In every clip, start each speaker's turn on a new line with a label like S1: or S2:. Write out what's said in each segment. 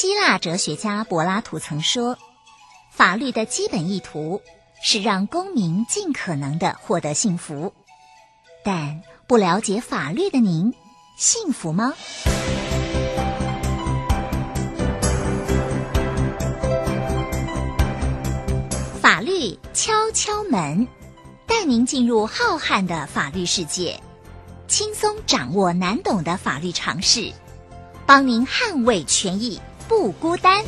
S1: 希腊哲学家柏拉图曾说：“法律的基本意图是让公民尽可能的获得幸福。”但不了解法律的您，幸福吗？法律敲敲门，带您进入浩瀚的法律世界，轻松掌握难懂的法律常识，帮您捍卫权益，不孤单。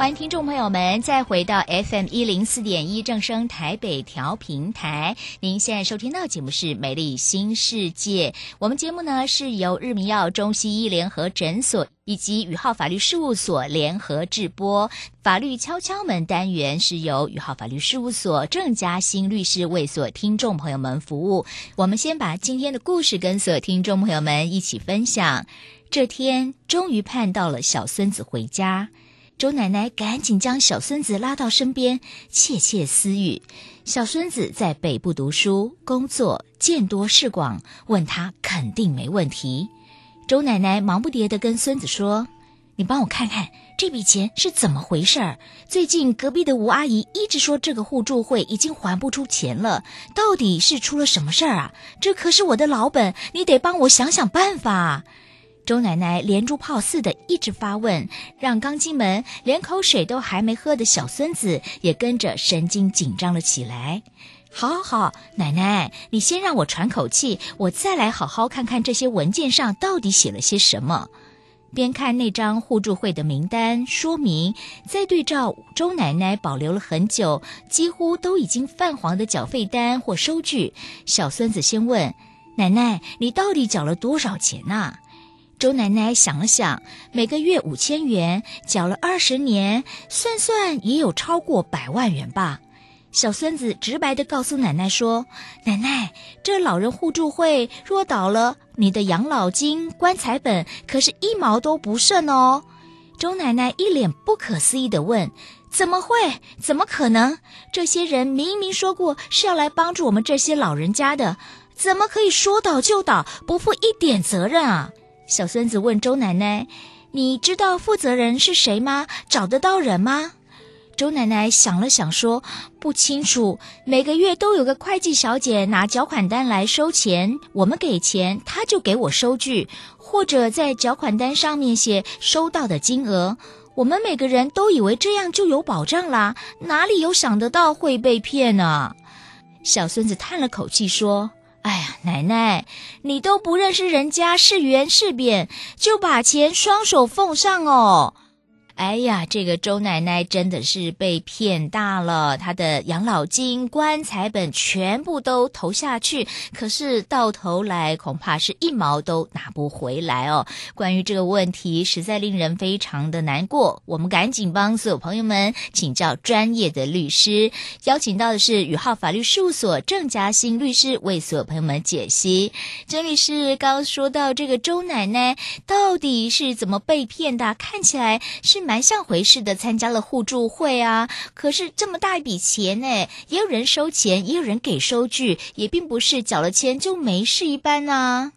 S1: 欢迎听众朋友们再回到 FM 一零四点一正声台北调频台。您现在收听到节目是《美丽新世界》。我们节目呢是由日明耀中西医联合诊所以及宇浩法律事务所联合制播。法律敲敲门单元是由宇浩法律事务所郑嘉欣律师为所听众朋友们服务。我们先把今天的故事跟所有听众朋友们一起分享。这天终于盼到了小孙子回家。周奶奶赶紧将小孙子拉到身边，窃窃私语。小孙子在北部读书、工作，见多识广，问他肯定没问题。周奶奶忙不迭地跟孙子说：“你帮我看看这笔钱是怎么回事儿？最近隔壁的吴阿姨一直说这个互助会已经还不出钱了，到底是出了什么事儿啊？这可是我的老本，你得帮我想想办法。”周奶奶连珠炮似的一直发问，让刚进门连口水都还没喝的小孙子也跟着神经紧张了起来。好，好，好，奶奶，你先让我喘口气，我再来好好看看这些文件上到底写了些什么。边看那张互助会的名单说明，再对照周奶奶保留了很久、几乎都已经泛黄的缴费单或收据，小孙子先问：“奶奶，你到底缴了多少钱呐？”周奶奶想了想，每个月五千元，缴了二十年，算算也有超过百万元吧。小孙子直白地告诉奶奶说：“奶奶，这老人互助会若倒了，你的养老金、棺材本可是一毛都不剩哦。”周奶奶一脸不可思议地问：“怎么会？怎么可能？这些人明明说过是要来帮助我们这些老人家的，怎么可以说倒就倒，不负一点责任啊？”小孙子问周奶奶：“你知道负责人是谁吗？找得到人吗？”周奶奶想了想说：“不清楚。每个月都有个会计小姐拿缴款单来收钱，我们给钱，她就给我收据，或者在缴款单上面写收到的金额。我们每个人都以为这样就有保障啦，哪里有想得到会被骗呢？”小孙子叹了口气说。哎呀，奶奶，你都不认识人家是圆是扁，就把钱双手奉上哦。哎呀，这个周奶奶真的是被骗大了，她的养老金、棺材本全部都投下去，可是到头来恐怕是一毛都拿不回来哦。关于这个问题，实在令人非常的难过。我们赶紧帮所有朋友们请教专业的律师，邀请到的是宇浩法律事务所郑嘉欣律师为所有朋友们解析。郑律师刚说到这个周奶奶到底是怎么被骗的？看起来是。蛮像回事的，参加了互助会啊，可是这么大一笔钱呢，也有人收钱，也有人给收据，也并不是缴了钱就没事一般啊。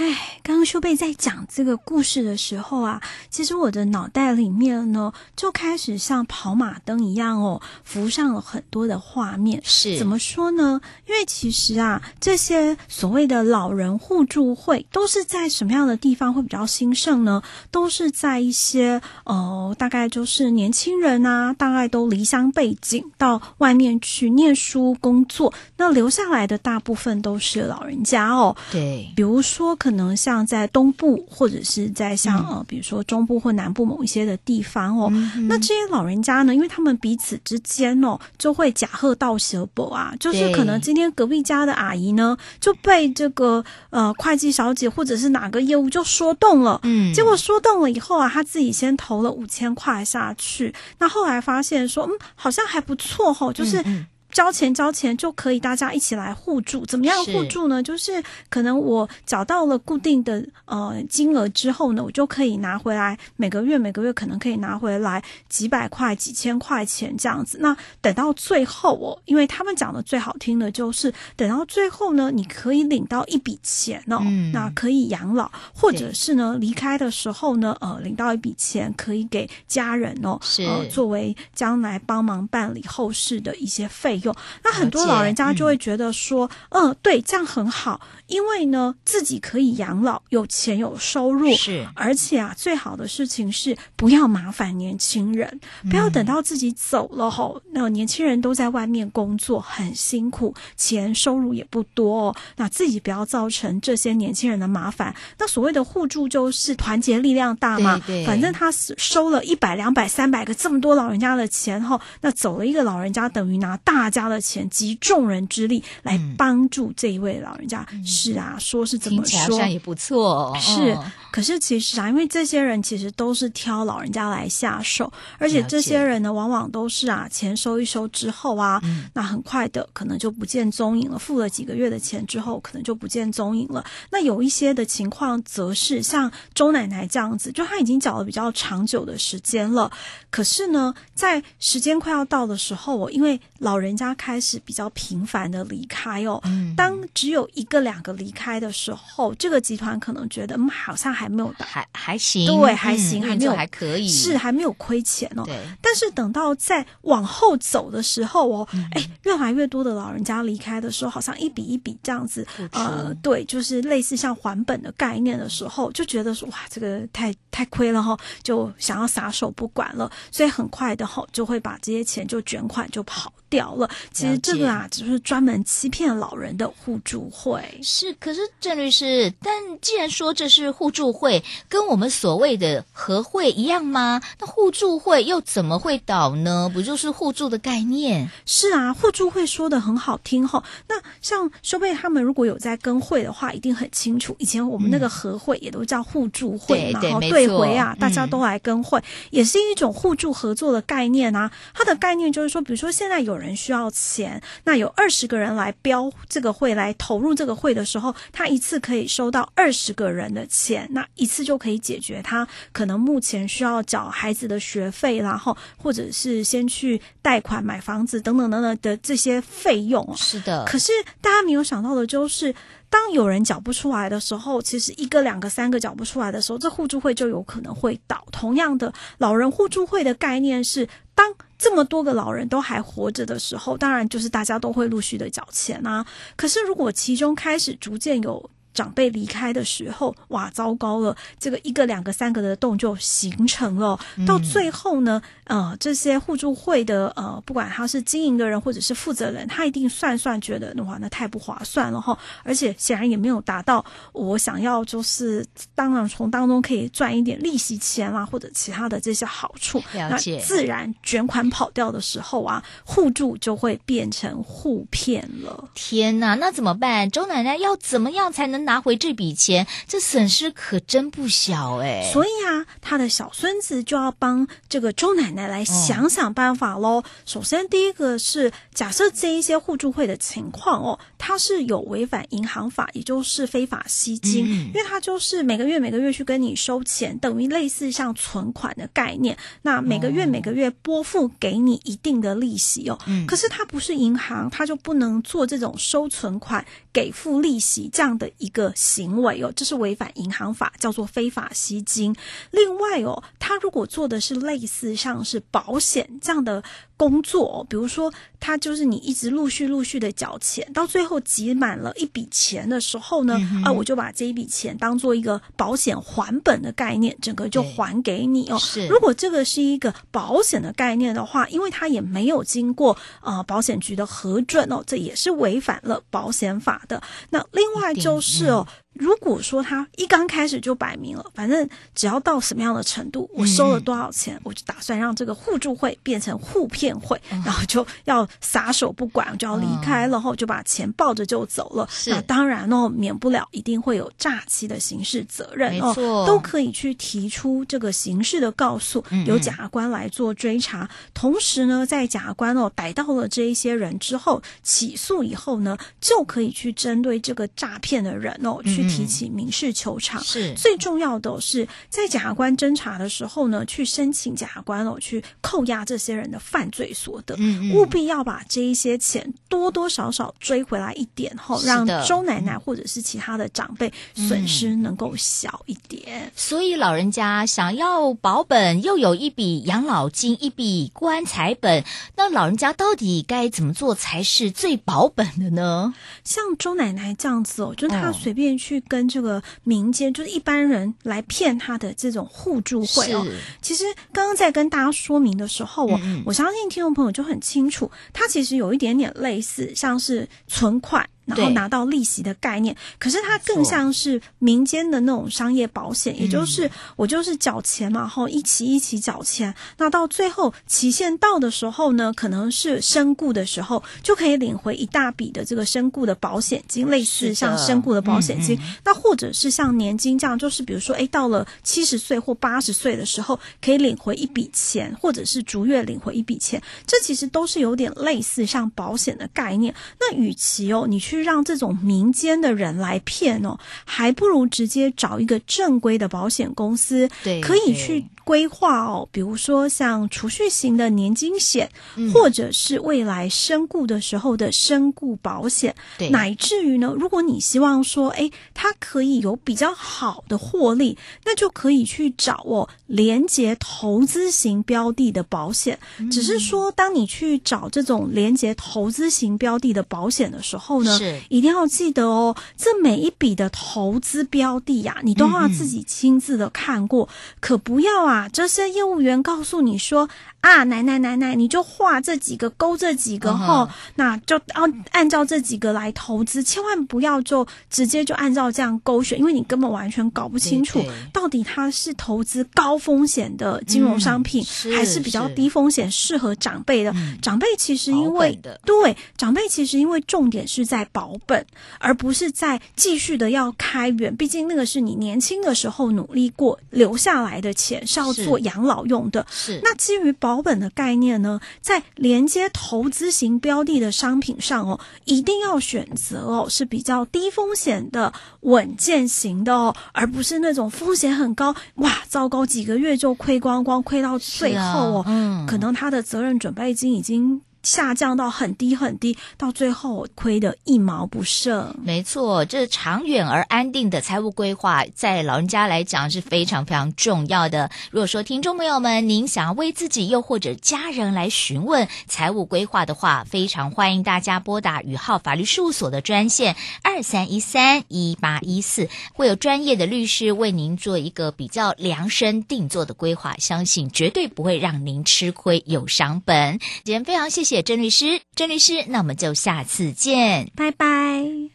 S2: 哎，刚刚修贝在讲这个故事的时候啊，其实我的脑袋里面呢，就开始像跑马灯一样哦，浮上了很多的画面。
S1: 是
S2: 怎么说呢？因为其实啊，这些所谓的老人互助会都是在什么样的地方会比较兴盛呢？都是在一些呃，大概就是年轻人啊，大概都离乡背井到外面去念书工作，那留下来的大部分都是老人家哦。
S1: 对，
S2: 比如说。可能像在东部，或者是在像呃，比如说中部或南部某一些的地方哦，嗯、那这些老人家呢，因为他们彼此之间哦，就会假贺道舍宝啊，就是可能今天隔壁家的阿姨呢，就被这个呃会计小姐或者是哪个业务就说动了，嗯，结果说动了以后啊，他自己先投了五千块下去，那后来发现说，嗯，好像还不错吼、哦，就是。嗯嗯交钱交钱就可以，大家一起来互助。怎么样互助呢？就是可能我找到了固定的呃金额之后呢，我就可以拿回来，每个月每个月可能可以拿回来几百块、几千块钱这样子。那等到最后哦，因为他们讲的最好听的就是等到最后呢，你可以领到一笔钱哦，嗯、那可以养老，或者是呢离开的时候呢，呃，领到一笔钱可以给家人哦，是呃，作为将来帮忙办理后事的一些费用。那很多老人家就会觉得说，嗯、呃，对，这样很好，因为呢，自己可以养老，有钱有收入，是，而且啊，最好的事情是不要麻烦年轻人，不要等到自己走了后，嗯、那年轻人都在外面工作很辛苦，钱收入也不多，哦，那自己不要造成这些年轻人的麻烦。那所谓的互助就是团结力量大嘛，对对，反正他收了一百、两百、三百个这么多老人家的钱后，那走了一个老人家，等于拿大家的钱集众人之力来帮助这一位老人家。嗯、是啊，说是怎么说，
S1: 好像也不错、哦。
S2: 是，可是其实啊，因为这些人其实都是挑老人家来下手，而且这些人呢，往往都是啊，钱收一收之后啊，嗯、那很快的可能就不见踪影了。付了几个月的钱之后，可能就不见踪影了。那有一些的情况，则是像周奶奶这样子，就她已经缴了比较长久的时间了，可是呢，在时间快要到的时候，哦，因为老人家开始比较频繁的离开哦，嗯、当只有一个两个离开的时候，这个集团可能觉得嗯，好像还没有
S1: 还还行，
S2: 对，还行，
S1: 嗯、
S2: 还没有
S1: 还可以，
S2: 是还没有亏钱哦。但是等到再往后走的时候哦，哎、嗯，越来越多的老人家离开的时候，好像一笔一笔这样子，呃，对，就是类似像还本的概念的时候，就觉得说哇，这个太太亏了哈，就想要撒手不管了，所以很快的哈，就会把这些钱就卷款就跑掉了。其实这个啊，只是专门欺骗老人的互助会。
S1: 是，可是郑律师，但既然说这是互助会，跟我们所谓的和会一样吗？那互助会又怎么会倒呢？不就是互助的概念？
S2: 是啊，互助会说的很好听哈。那像修贝他们如果有在跟会的话，一定很清楚。以前我们那个和会也都叫互助会嘛，然后对回啊，大家都来跟会，也是一种互助合作的概念啊。它的概念就是说，比如说现在有人需要钱，那有二十个人来标这个会来投入这个会的时候，他一次可以收到二十个人的钱，那一次就可以解决他可能目前需要缴孩子的学费，然后或者是先去贷款买房子等等等等的这些费用。
S1: 是的，
S2: 可是大家没有想到的就是。当有人缴不出来的时候，其实一个、两个、三个缴不出来的时候，这互助会就有可能会倒。同样的，老人互助会的概念是，当这么多个老人都还活着的时候，当然就是大家都会陆续的缴钱啊。可是如果其中开始逐渐有长辈离开的时候，哇，糟糕了！这个一个、两个、三个的洞就形成了。到最后呢，呃，这些互助会的呃，不管他是经营的人或者是负责人，他一定算算觉得，哇，那太不划算了哈！而且显然也没有达到我想要，就是当然从当中可以赚一点利息钱啦，或者其他的这些好
S1: 处。
S2: 那自然卷款跑掉的时候啊，互助就会变成互骗了。
S1: 天哪，那怎么办？周奶奶要怎么样才能拿回这笔钱？这损失可真不小哎！
S2: 所以啊，他的小孙子就要帮这个周奶奶。来想想办法喽。哦、首先，第一个是假设这一些互助会的情况哦，它是有违反银行法，也就是非法吸金，嗯、因为它就是每个月每个月去跟你收钱，等于类似像存款的概念。那每个月每个月拨付给你一定的利息哦。嗯、可是它不是银行，它就不能做这种收存款给付利息这样的一个行为哦，这是违反银行法，叫做非法吸金。另外哦，它如果做的是类似像是保险这样的工作，比如说，他就是你一直陆续陆续的缴钱，到最后集满了一笔钱的时候呢，嗯、啊，我就把这一笔钱当做一个保险还本的概念，整个就还给你哦。是，如果这个是一个保险的概念的话，因为它也没有经过呃保险局的核准哦，这也是违反了保险法的。那另外就是哦，如果说他一刚开始就摆明了，反正只要到什么样的程度，我收了多少钱，嗯、我就打算让这个互助会变成互骗会，嗯、然后就要撒手不管，就要离开了，然后就把钱抱着就走了。那当然哦，免不了一定会有诈欺的刑事责任哦，都可以去提出这个刑事的告诉，由检察官来做追查。嗯、同时呢，在检察官哦逮到了这一些人之后，起诉以后呢，就可以去针对这个诈骗的人哦去。提起民事求偿是最重要的，是在检察官侦查的时候呢，去申请检察官哦去扣押这些人的犯罪所得，嗯嗯，务必要把这一些钱多多少少追回来一点后，让周奶奶或者是其他的长辈损失能够小一点。
S1: 嗯。所以老人家想要保本，又有一笔养老金，一笔棺材本，那老人家到底该怎么做才是最保本的呢？
S2: 像周奶奶这样子哦，就她随便去。跟这个民间就是一般人来骗他的这种互助会哦，其实刚刚在跟大家说明的时候，我嗯嗯我相信听众朋友就很清楚，它其实有一点点类似，像是存款。然后拿到利息的概念，可是它更像是民间的那种商业保险，也就是我就是缴钱嘛，然后一期一期缴钱，那到最后期限到的时候呢，可能是身故的时候，就可以领回一大笔的这个身故的保险金，类似像身故的保险金。那或者是像年金这样，就是比如说，哎，到了七十岁或八十岁的时候，可以领回一笔钱，或者是逐月领回一笔钱，这其实都是有点类似像保险的概念。那与其哦，你去让这种民间的人来骗哦，还不如直接找一个正规的保险公司，对，可以去。规划哦，比如说像储蓄型的年金险，嗯、或者是未来身故的时候的身故保险，对，乃至于呢，如果你希望说，哎，它可以有比较好的获利，那就可以去找哦，连结投资型标的的保险。嗯、只是说，当你去找这种连结投资型标的的保险的时候呢，是一定要记得哦，这每一笔的投资标的呀、啊，你都要自己亲自的看过，嗯、可不要啊。这些业务员告诉你说。啊，奶奶奶奶，你就画这几个勾这几个后，uh huh. 那就按按照这几个来投资，千万不要就直接就按照这样勾选，因为你根本完全搞不清楚到底它是投资高风险的金融商品，嗯、还是比较低风险适合长辈的。嗯、长辈其实因为对长辈其实因为重点是在保本，而不是在继续的要开源，毕竟那个是你年轻的时候努力过留下来的钱，是要做养老用的。是那基于保。保本的概念呢，在连接投资型标的的商品上哦，一定要选择哦是比较低风险的稳健型的哦，而不是那种风险很高，哇，糟糕，几个月就亏光光，亏到最后哦，啊嗯、可能他的责任准备金已经。下降到很低很低，到最后亏得一毛不剩。
S1: 没错，这长远而安定的财务规划，在老人家来讲是非常非常重要的。如果说听众朋友们，您想要为自己又或者家人来询问财务规划的话，非常欢迎大家拨打宇浩法律事务所的专线二三一三一八一四，会有专业的律师为您做一个比较量身定做的规划，相信绝对不会让您吃亏有伤本。今天非常谢。谢谢郑律师，郑律师，那我们就下次见，
S2: 拜拜。